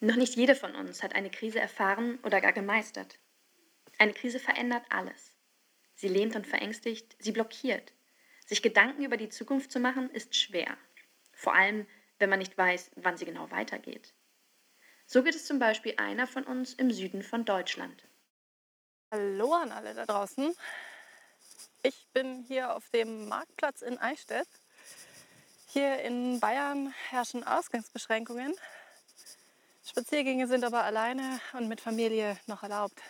Noch nicht jede von uns hat eine Krise erfahren oder gar gemeistert. Eine Krise verändert alles. Sie lähmt und verängstigt, sie blockiert. Sich Gedanken über die Zukunft zu machen, ist schwer. Vor allem, wenn man nicht weiß, wann sie genau weitergeht. So geht es zum Beispiel einer von uns im Süden von Deutschland. Hallo an alle da draußen. Ich bin hier auf dem Marktplatz in Eichstätt. Hier in Bayern herrschen Ausgangsbeschränkungen. Spaziergänge sind aber alleine und mit Familie noch erlaubt.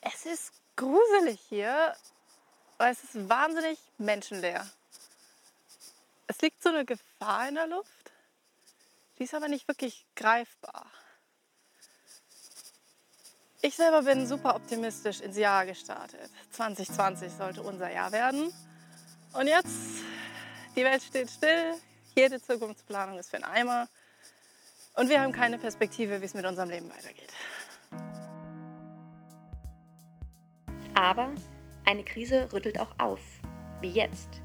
Es ist gruselig hier, weil es ist wahnsinnig menschenleer. Es liegt so eine Gefahr in der Luft, die ist aber nicht wirklich greifbar. Ich selber bin super optimistisch ins Jahr gestartet. 2020 sollte unser Jahr werden. Und jetzt, die Welt steht still, jede Zukunftsplanung ist für einen Eimer. Und wir haben keine Perspektive, wie es mit unserem Leben weitergeht. Aber eine Krise rüttelt auch auf, wie jetzt.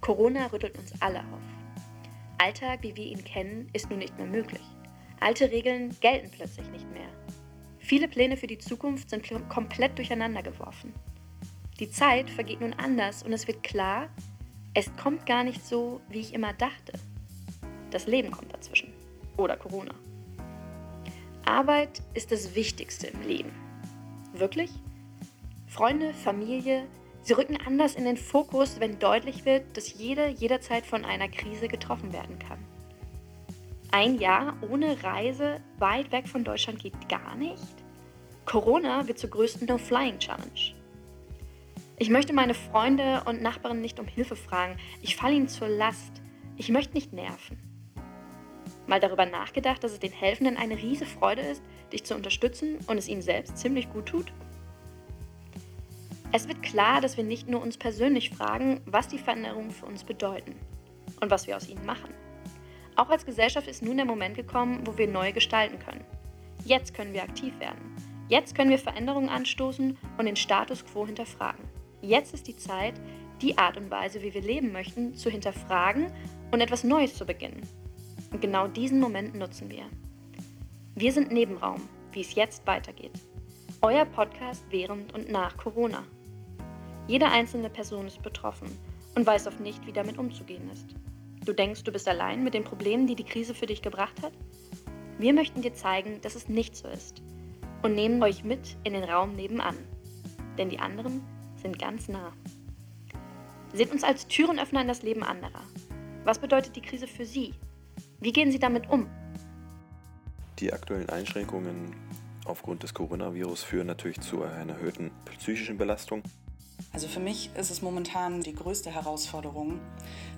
Corona rüttelt uns alle auf. Alltag, wie wir ihn kennen, ist nun nicht mehr möglich. Alte Regeln gelten plötzlich nicht mehr. Viele Pläne für die Zukunft sind komplett durcheinander geworfen. Die Zeit vergeht nun anders und es wird klar, es kommt gar nicht so, wie ich immer dachte. Das Leben kommt dazwischen. Oder Corona. Arbeit ist das Wichtigste im Leben. Wirklich? Freunde, Familie, Sie rücken anders in den Fokus, wenn deutlich wird, dass jeder jederzeit von einer Krise getroffen werden kann. Ein Jahr ohne Reise weit weg von Deutschland geht gar nicht. Corona wird zur größten No-Flying-Challenge. Ich möchte meine Freunde und Nachbarn nicht um Hilfe fragen. Ich falle ihnen zur Last. Ich möchte nicht nerven. Mal darüber nachgedacht, dass es den Helfenden eine riese Freude ist, dich zu unterstützen und es ihnen selbst ziemlich gut tut? Es wird klar, dass wir nicht nur uns persönlich fragen, was die Veränderungen für uns bedeuten und was wir aus ihnen machen. Auch als Gesellschaft ist nun der Moment gekommen, wo wir neu gestalten können. Jetzt können wir aktiv werden. Jetzt können wir Veränderungen anstoßen und den Status quo hinterfragen. Jetzt ist die Zeit, die Art und Weise, wie wir leben möchten, zu hinterfragen und etwas Neues zu beginnen. Und genau diesen Moment nutzen wir. Wir sind Nebenraum, wie es jetzt weitergeht. Euer Podcast während und nach Corona. Jede einzelne Person ist betroffen und weiß oft nicht, wie damit umzugehen ist. Du denkst, du bist allein mit den Problemen, die die Krise für dich gebracht hat? Wir möchten dir zeigen, dass es nicht so ist und nehmen euch mit in den Raum nebenan. Denn die anderen sind ganz nah. Seht uns als Türenöffner in das Leben anderer. Was bedeutet die Krise für Sie? Wie gehen Sie damit um? Die aktuellen Einschränkungen aufgrund des Coronavirus führen natürlich zu einer erhöhten psychischen Belastung. Also für mich ist es momentan die größte Herausforderung,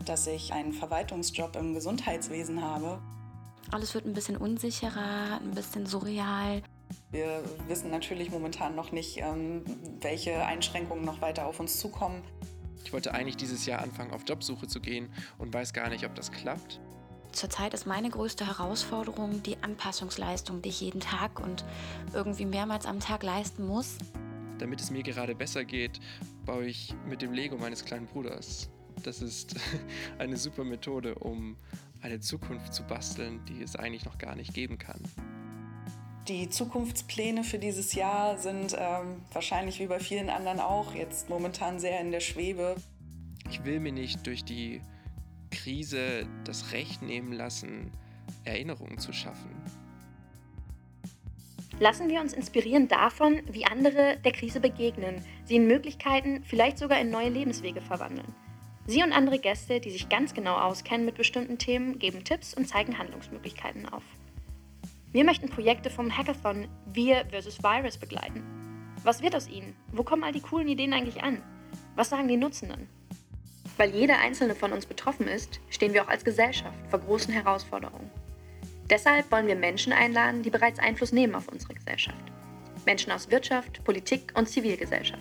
dass ich einen Verwaltungsjob im Gesundheitswesen habe. Alles wird ein bisschen unsicherer, ein bisschen surreal. Wir wissen natürlich momentan noch nicht, ähm, welche Einschränkungen noch weiter auf uns zukommen. Ich wollte eigentlich dieses Jahr anfangen, auf Jobsuche zu gehen und weiß gar nicht, ob das klappt. Zurzeit ist meine größte Herausforderung die Anpassungsleistung, die ich jeden Tag und irgendwie mehrmals am Tag leisten muss. Damit es mir gerade besser geht, baue ich mit dem Lego meines kleinen Bruders. Das ist eine super Methode, um eine Zukunft zu basteln, die es eigentlich noch gar nicht geben kann. Die Zukunftspläne für dieses Jahr sind ähm, wahrscheinlich wie bei vielen anderen auch jetzt momentan sehr in der Schwebe. Ich will mir nicht durch die Krise das Recht nehmen lassen, Erinnerungen zu schaffen. Lassen wir uns inspirieren davon, wie andere der Krise begegnen, sie in Möglichkeiten, vielleicht sogar in neue Lebenswege verwandeln. Sie und andere Gäste, die sich ganz genau auskennen mit bestimmten Themen, geben Tipps und zeigen Handlungsmöglichkeiten auf. Wir möchten Projekte vom Hackathon Wir vs. Virus begleiten. Was wird aus ihnen? Wo kommen all die coolen Ideen eigentlich an? Was sagen die Nutzenden? Weil jeder einzelne von uns betroffen ist, stehen wir auch als Gesellschaft vor großen Herausforderungen. Deshalb wollen wir Menschen einladen, die bereits Einfluss nehmen auf unsere Gesellschaft. Menschen aus Wirtschaft, Politik und Zivilgesellschaft.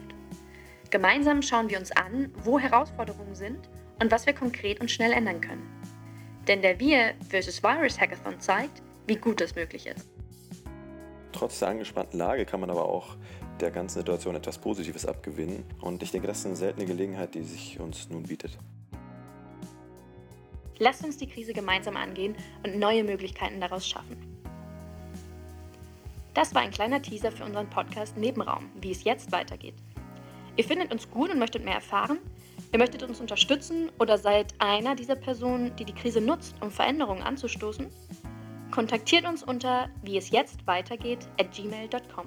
Gemeinsam schauen wir uns an, wo Herausforderungen sind und was wir konkret und schnell ändern können. Denn der Wir vs. Virus Hackathon zeigt, wie gut das möglich ist. Trotz der angespannten Lage kann man aber auch der ganzen Situation etwas Positives abgewinnen. Und ich denke, das ist eine seltene Gelegenheit, die sich uns nun bietet. Lasst uns die Krise gemeinsam angehen und neue Möglichkeiten daraus schaffen. Das war ein kleiner Teaser für unseren Podcast Nebenraum, wie es jetzt weitergeht. Ihr findet uns gut und möchtet mehr erfahren? Ihr möchtet uns unterstützen oder seid einer dieser Personen, die die Krise nutzt, um Veränderungen anzustoßen? Kontaktiert uns unter wie es jetzt weitergeht at gmail.com.